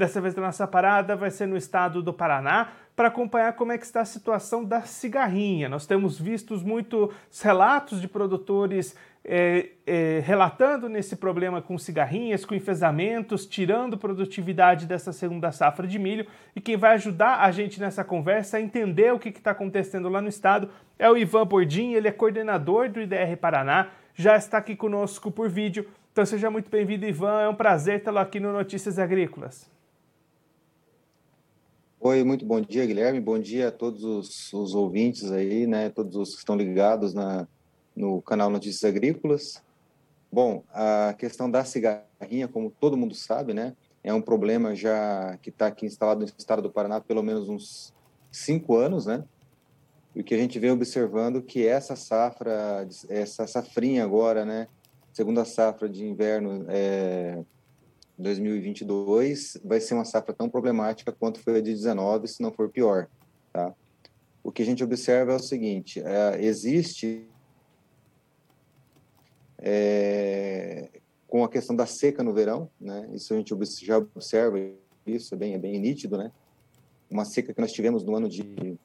Dessa vez a nossa parada vai ser no estado do Paraná, para acompanhar como é que está a situação da cigarrinha. Nós temos visto muitos relatos de produtores é, é, relatando nesse problema com cigarrinhas, com enfesamentos, tirando produtividade dessa segunda safra de milho. E quem vai ajudar a gente nessa conversa a entender o que está acontecendo lá no estado é o Ivan Bordim, ele é coordenador do IDR Paraná, já está aqui conosco por vídeo. Então seja muito bem-vindo, Ivan. É um prazer tê-lo aqui no Notícias Agrícolas. Oi, muito bom dia, Guilherme. Bom dia a todos os, os ouvintes aí, né? Todos os que estão ligados na, no canal Notícias Agrícolas. Bom, a questão da cigarrinha, como todo mundo sabe, né, é um problema já que está aqui instalado no estado do Paraná pelo menos uns cinco anos, né? E o que a gente vem observando que essa safra, essa safrinha agora, né, segunda safra de inverno é, 2022, vai ser uma safra tão problemática quanto foi a de 19, se não for pior, tá? O que a gente observa é o seguinte: é, existe é, com a questão da seca no verão, né? Isso a gente já observa, isso é bem, é bem nítido, né? Uma seca que nós tivemos no ano de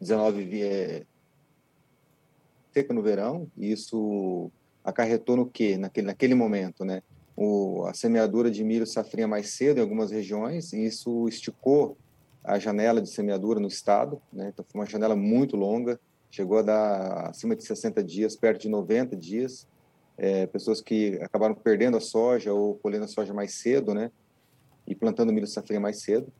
19 é, seca no verão, e isso acarretou no quê? Naquele, naquele momento, né? O, a semeadura de milho safrinha mais cedo em algumas regiões, e isso esticou a janela de semeadura no estado, né? Então foi uma janela muito longa, chegou a dar acima de 60 dias, perto de 90 dias. É, pessoas que acabaram perdendo a soja ou colhendo a soja mais cedo, né? E plantando milho safrinha mais cedo.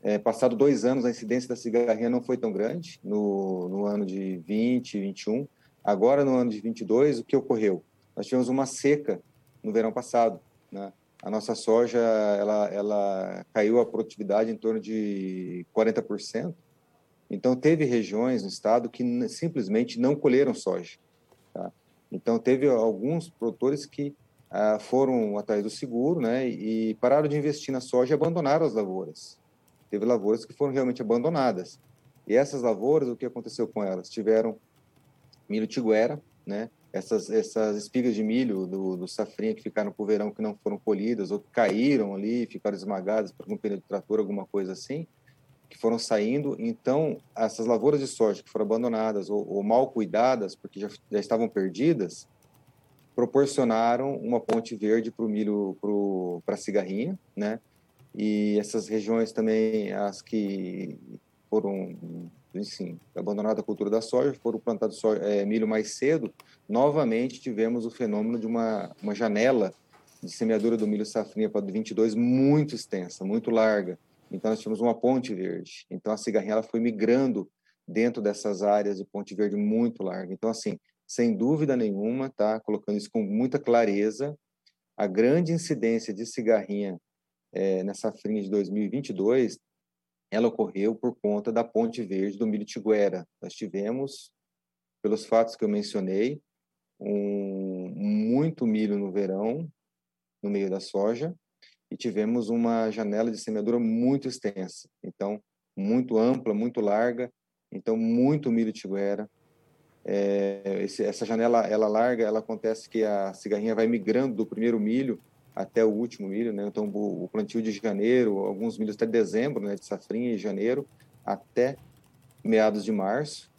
É, passado dois anos, a incidência da cigarrinha não foi tão grande, no, no ano de 20, 21. Agora, no ano de 22, o que ocorreu? Nós tivemos uma seca no verão passado, né? A nossa soja, ela, ela caiu a produtividade em torno de 40%, então, teve regiões no estado que simplesmente não colheram soja. Tá? Então, teve alguns produtores que ah, foram atrás do seguro né, e pararam de investir na soja e abandonaram as lavouras. Teve lavouras que foram realmente abandonadas. E essas lavouras, o que aconteceu com elas? Tiveram milho tiguera, né? Essas, essas espigas de milho do, do safrinha que ficaram para o verão que não foram colhidas ou que caíram ali, ficaram esmagadas por algum pneu de trator, alguma coisa assim, que foram saindo. Então, essas lavouras de soja que foram abandonadas ou, ou mal cuidadas, porque já, já, estavam perdidas, proporcionaram uma ponte verde para o milho, para a cigarrinha, né? E essas regiões também, as que foram, enfim, abandonada a cultura da soja, foram plantados soja, é, milho mais cedo, novamente tivemos o fenômeno de uma, uma janela de semeadura do milho safrinha para 22 muito extensa, muito larga. Então, nós tínhamos uma ponte verde. Então, a cigarrinha foi migrando dentro dessas áreas de ponte verde muito larga. Então, assim, sem dúvida nenhuma, tá? Colocando isso com muita clareza, a grande incidência de cigarrinha é, nessa safrinha de 2022, ela ocorreu por conta da ponte verde do milho tiguera. Nós tivemos, pelos fatos que eu mencionei, um, muito milho no verão, no meio da soja, e tivemos uma janela de semeadura muito extensa, então muito ampla, muito larga, então muito milho tiguera. É, esse, essa janela ela larga, ela acontece que a cigarrinha vai migrando do primeiro milho até o último milho, né? Então o, plantio de janeiro, alguns milhos até dezembro, né? De safrinha em janeiro até meados de março.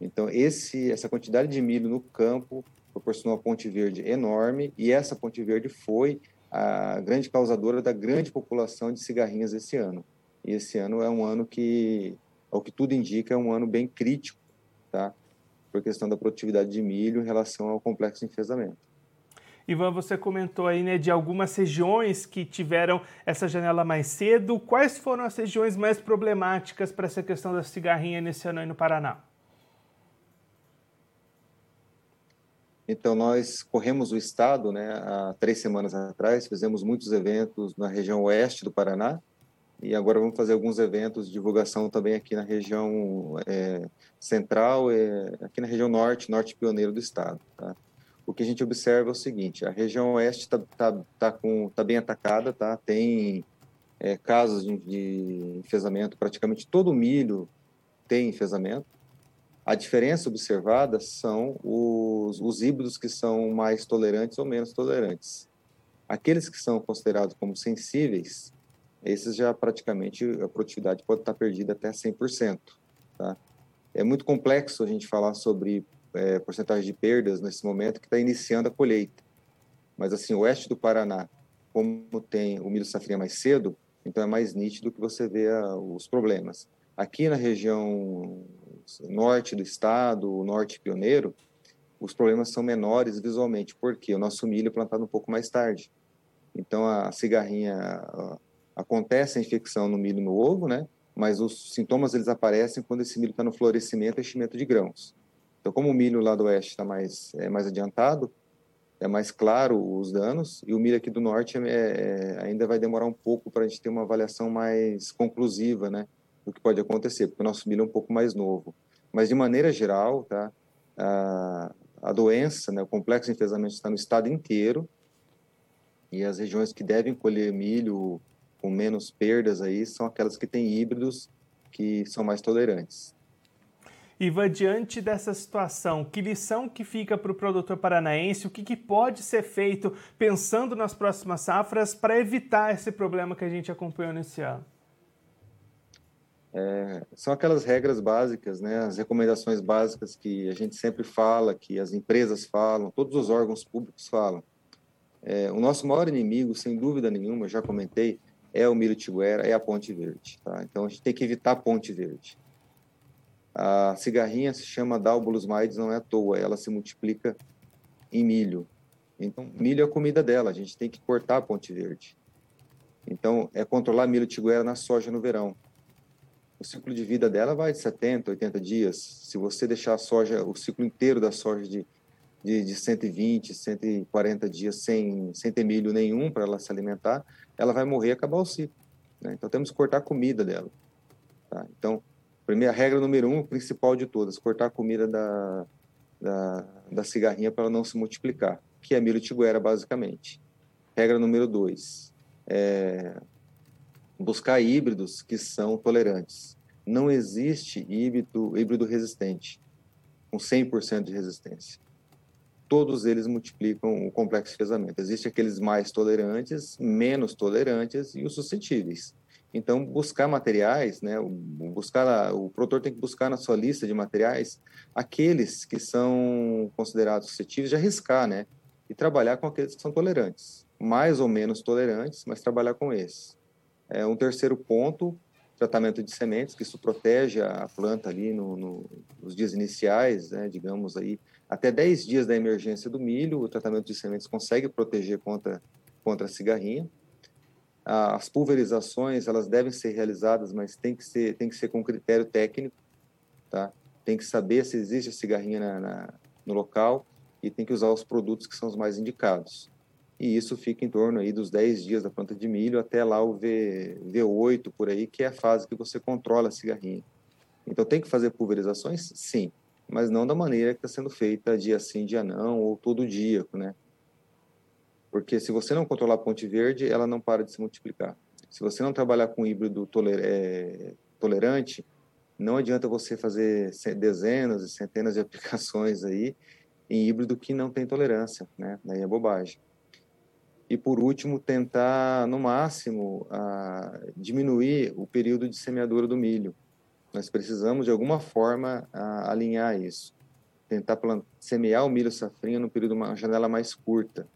Então esse essa quantidade de milho no campo proporcionou uma ponte verde enorme e essa ponte verde foi a grande causadora da grande população de cigarrinhas esse ano. E esse ano é um ano que, ao que tudo indica, é um ano bem crítico, tá? Por questão da produtividade de milho em relação ao complexo de enfesamento. Ivan, você comentou aí né, de algumas regiões que tiveram essa janela mais cedo. Quais foram as regiões mais problemáticas para essa questão da cigarrinha nesse ano aí no Paraná? Então, nós corremos o estado, né, há três semanas atrás, fizemos muitos eventos na região oeste do Paraná, e agora vamos fazer alguns eventos de divulgação também aqui na região é, central, é, aqui na região norte, norte pioneiro do estado. Tá? O que a gente observa é o seguinte: a região oeste está tá, tá, tá bem atacada, tá? tem é, casos de, de enfesamento, praticamente todo o milho tem enfesamento. A diferença observada são os, os híbridos que são mais tolerantes ou menos tolerantes. Aqueles que são considerados como sensíveis, esses já praticamente a produtividade pode estar perdida até 100%. Tá? É muito complexo a gente falar sobre é, porcentagem de perdas nesse momento que está iniciando a colheita. Mas assim, o oeste do Paraná, como tem o milho safrinha mais cedo, então é mais nítido que você vê os problemas. Aqui na região norte do estado, o norte pioneiro, os problemas são menores visualmente, porque o nosso milho é plantado um pouco mais tarde. Então a cigarrinha acontece a infecção no milho no ovo, né? Mas os sintomas eles aparecem quando esse milho está no florescimento e enchimento de grãos. Então como o milho lá do oeste está mais é mais adiantado, é mais claro os danos e o milho aqui do norte é, é, ainda vai demorar um pouco para a gente ter uma avaliação mais conclusiva, né, do que pode acontecer, porque o nosso milho é um pouco mais novo. Mas de maneira geral, tá, a, a doença, né, o complexo de enfesamento está no estado inteiro e as regiões que devem colher milho com menos perdas aí são aquelas que têm híbridos que são mais tolerantes. Ivan, diante dessa situação, que lição que fica para o produtor paranaense? O que, que, pode ser feito pensando nas próximas safras para evitar esse problema que a gente acompanhou nesse ano? É, são aquelas regras básicas, né, as recomendações básicas que a gente sempre fala, que as empresas falam, todos os órgãos públicos falam. É, o nosso maior inimigo, sem dúvida nenhuma, já comentei, é o milho tiguera, é a ponte verde. Tá? Então a gente tem que evitar a ponte verde. A cigarrinha se chama Dalbolus maides, não é à toa, ela se multiplica em milho. Então, milho é a comida dela, a gente tem que cortar a ponte verde. Então, é controlar milho tiguera na soja no verão. O ciclo de vida dela vai de 70, 80 dias. Se você deixar a soja, o ciclo inteiro da soja de, de, de 120, 140 dias sem, sem ter milho nenhum para ela se alimentar, ela vai morrer e acabar o ciclo. Né? Então, temos que cortar a comida dela. Tá? Então, Primeira regra número um, principal de todas, cortar a comida da, da, da cigarrinha para ela não se multiplicar, que é milho tiguera, basicamente. Regra número dois, é buscar híbridos que são tolerantes. Não existe híbrido, híbrido resistente, com 100% de resistência. Todos eles multiplicam o complexo de pesamento. Existem aqueles mais tolerantes, menos tolerantes e os suscetíveis. Então, buscar materiais, né, buscar, o produtor tem que buscar na sua lista de materiais aqueles que são considerados suscetíveis de arriscar, né, e trabalhar com aqueles que são tolerantes, mais ou menos tolerantes, mas trabalhar com esses. É, um terceiro ponto, tratamento de sementes, que isso protege a planta ali no, no, nos dias iniciais, né, digamos aí, até 10 dias da emergência do milho, o tratamento de sementes consegue proteger contra, contra a cigarrinha as pulverizações elas devem ser realizadas, mas tem que ser tem que ser com critério técnico, tá? Tem que saber se existe a cigarrinha na, na, no local e tem que usar os produtos que são os mais indicados. E isso fica em torno aí dos 10 dias da planta de milho até lá o V, V8 por aí, que é a fase que você controla a cigarrinha. Então tem que fazer pulverizações? Sim, mas não da maneira que está sendo feita dia sim, dia não, ou todo dia, né? Porque se você não controlar a ponte verde, ela não para de se multiplicar. Se você não trabalhar com híbrido toler é, tolerante, não adianta você fazer dezenas e centenas de aplicações aí em híbrido que não tem tolerância, né? Daí é bobagem. E por último, tentar no máximo a, diminuir o período de semeadura do milho. Nós precisamos de alguma forma a, alinhar isso. Tentar plant, semear o milho safrinha no período uma janela mais curta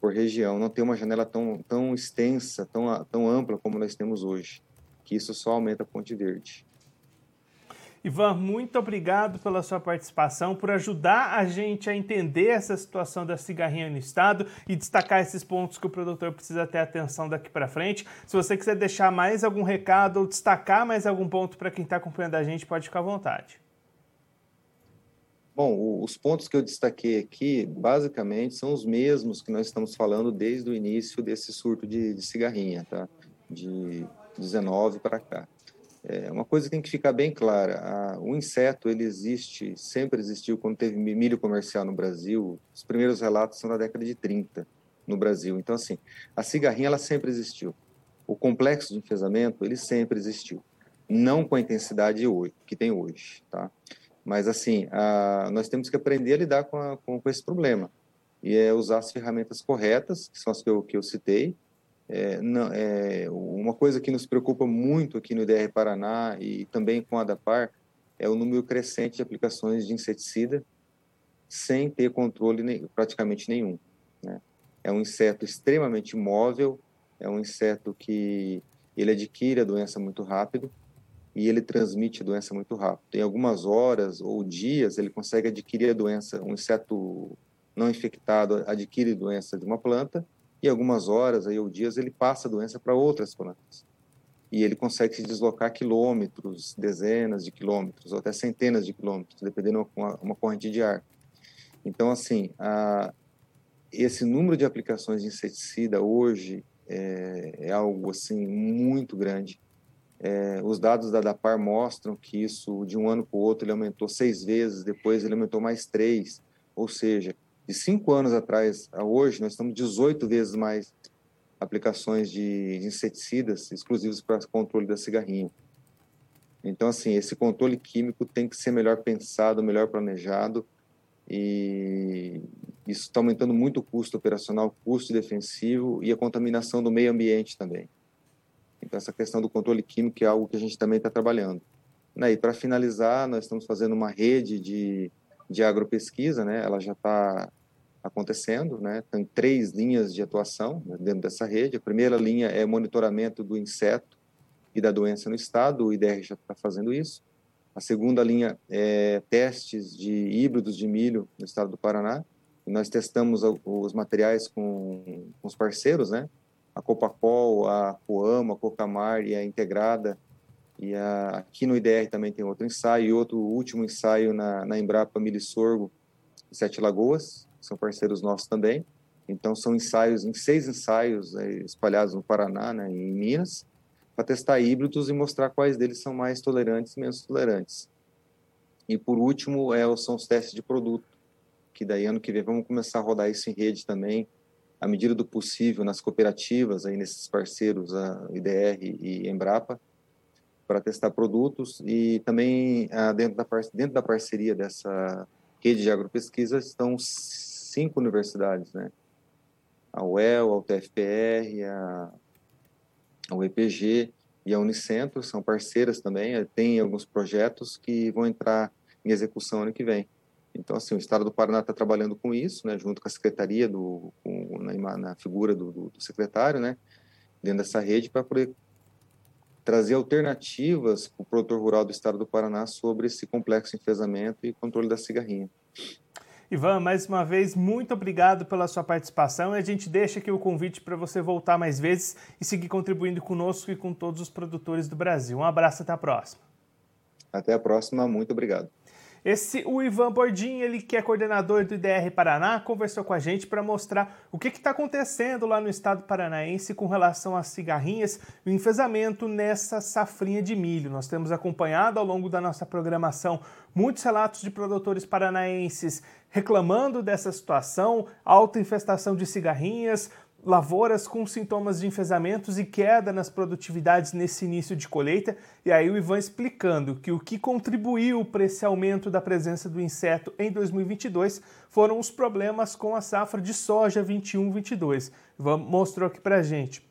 por região, não ter uma janela tão, tão extensa, tão, tão ampla como nós temos hoje, que isso só aumenta a Ponte Verde. Ivan, muito obrigado pela sua participação, por ajudar a gente a entender essa situação da cigarrinha no estado e destacar esses pontos que o produtor precisa ter atenção daqui para frente. Se você quiser deixar mais algum recado ou destacar mais algum ponto para quem está acompanhando a gente, pode ficar à vontade. Bom, os pontos que eu destaquei aqui, basicamente, são os mesmos que nós estamos falando desde o início desse surto de, de cigarrinha, tá? De 19 para cá. É, uma coisa que tem que ficar bem clara: a, o inseto ele existe, sempre existiu quando teve milho comercial no Brasil. Os primeiros relatos são da década de 30 no Brasil. Então, assim, a cigarrinha ela sempre existiu. o complexo de enfesamento, ele sempre existiu. Não com a intensidade que tem hoje, tá? Mas, assim, a, nós temos que aprender a lidar com, a, com, com, esse problema. E é usar as ferramentas corretas, que são as que eu, que eu citei. É, não, é, uma coisa que nos preocupa muito aqui no IDR Paraná e também com a ADAPAR é o número crescente de aplicações de inseticida sem ter controle praticamente nenhum. Né? É um inseto extremamente móvel, é um inseto que ele adquire a doença muito rápido e ele transmite a doença muito rápido. Em algumas horas ou dias ele consegue adquirir a doença, um inseto não infectado adquire doença de uma planta e algumas horas aí ou dias ele passa a doença para outras plantas. E ele consegue se deslocar quilômetros, dezenas de quilômetros, ou até centenas de quilômetros, dependendo de uma, uma corrente de ar. Então, assim, a, esse número de aplicações de inseticida hoje é, é algo assim muito grande. É, os dados da DAPAR mostram que isso de um ano para o outro ele aumentou seis vezes, depois ele aumentou mais três, ou seja, de cinco anos atrás a hoje nós estamos 18 vezes mais aplicações de, de inseticidas exclusivos para controle da cigarrinha. Então, assim, esse controle químico tem que ser melhor pensado, melhor planejado, e isso está aumentando muito o custo operacional, o custo defensivo e a contaminação do meio ambiente também. Então, essa questão do controle químico é algo que a gente também está trabalhando. Né? E para finalizar, nós estamos fazendo uma rede de, de agropesquisa, né? ela já está acontecendo, né? Tem três linhas de atuação né, dentro dessa rede. A primeira linha é monitoramento do inseto e da doença no estado, o IDR já está fazendo isso. A segunda linha é testes de híbridos de milho no estado do Paraná. E nós testamos os materiais com, com os parceiros, né? A Copacol, a Coama, a Cocamar e a Integrada. E a, aqui no IDR também tem outro ensaio, e outro último ensaio na, na Embrapa Milho Sorgo, Sete Lagoas, são parceiros nossos também. Então, são ensaios, em seis ensaios é, espalhados no Paraná né, e em Minas, para testar híbridos e mostrar quais deles são mais tolerantes e menos tolerantes. E por último, é, são os testes de produto, que daí ano que vem vamos começar a rodar isso em rede também, à medida do possível, nas cooperativas, aí nesses parceiros, a IDR e Embrapa, para testar produtos e também ah, dentro, da, dentro da parceria dessa rede de agropesquisa estão cinco universidades, né? A UEL, a UTFPR, a o EPG e a Unicentro são parceiras também, eh, tem alguns projetos que vão entrar em execução ano que vem. Então, assim, o Estado do Paraná está trabalhando com isso, né, junto com a Secretaria, do, com, na, na, figura do, do, do, secretário, né, dentro dessa rede, para poder trazer alternativas para o produtor rural do Estado do Paraná sobre esse complexo enfesamento e controle da cigarrinha. Ivan, mais uma vez, muito obrigado pela sua participação e a gente deixa aqui o convite para você voltar mais vezes e seguir contribuindo conosco e com todos os produtores do Brasil. Um abraço, até a próxima. Até a próxima, muito obrigado. Esse, o Ivan Bordim, ele que é coordenador do IDR Paraná, conversou com a gente para mostrar o que está acontecendo lá no estado paranaense com relação às cigarrinhas e o enfesamento nessa safrinha de milho. Nós temos acompanhado ao longo da nossa programação muitos relatos de produtores paranaenses reclamando dessa situação, alta infestação de cigarrinhas, lavouras com sintomas de enfesamentos e queda nas produtividades nesse início de colheita. E aí o Ivan explicando que o que contribuiu para esse aumento da presença do inseto em 2022 foram os problemas com a safra de soja 21-22. Ivan mostrou aqui para gente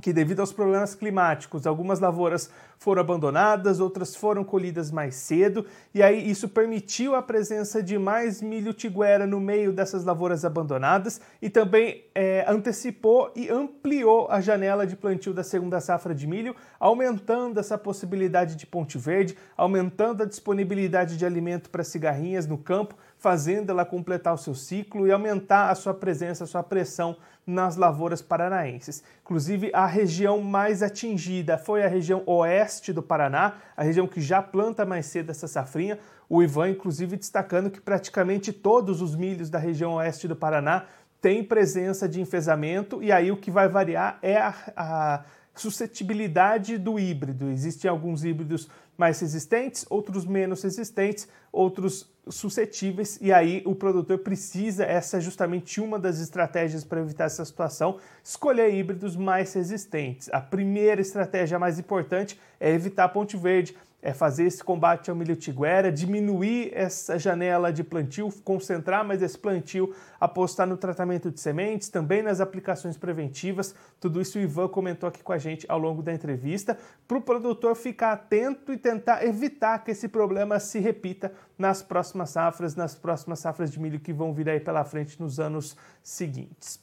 que devido aos problemas climáticos, algumas lavouras foram abandonadas, outras foram colhidas mais cedo, e aí isso permitiu a presença de mais milho tiguera no meio dessas lavouras abandonadas e também é, antecipou e ampliou a janela de plantio da segunda safra de milho, aumentando essa possibilidade de ponte verde, aumentando a disponibilidade de alimento para cigarrinhas no campo, fazendo ela completar o seu ciclo e aumentar a sua presença, a sua pressão nas lavouras paranaenses. Inclusive, a região mais atingida foi a região oeste do Paraná, a região que já planta mais cedo essa safrinha. O Ivan, inclusive, destacando que praticamente todos os milhos da região oeste do Paraná têm presença de enfesamento, e aí o que vai variar é a, a suscetibilidade do híbrido. Existem alguns híbridos mais resistentes, outros menos resistentes, outros suscetíveis e aí o produtor precisa, essa é justamente uma das estratégias para evitar essa situação, escolher híbridos mais resistentes. A primeira estratégia mais importante é evitar ponte verde, é fazer esse combate ao milho tiguera, diminuir essa janela de plantio, concentrar mais esse plantio, apostar no tratamento de sementes, também nas aplicações preventivas. Tudo isso o Ivan comentou aqui com a gente ao longo da entrevista, para o produtor ficar atento e tentar evitar que esse problema se repita nas próximas safras, nas próximas safras de milho que vão vir aí pela frente nos anos seguintes.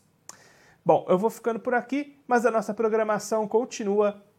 Bom, eu vou ficando por aqui, mas a nossa programação continua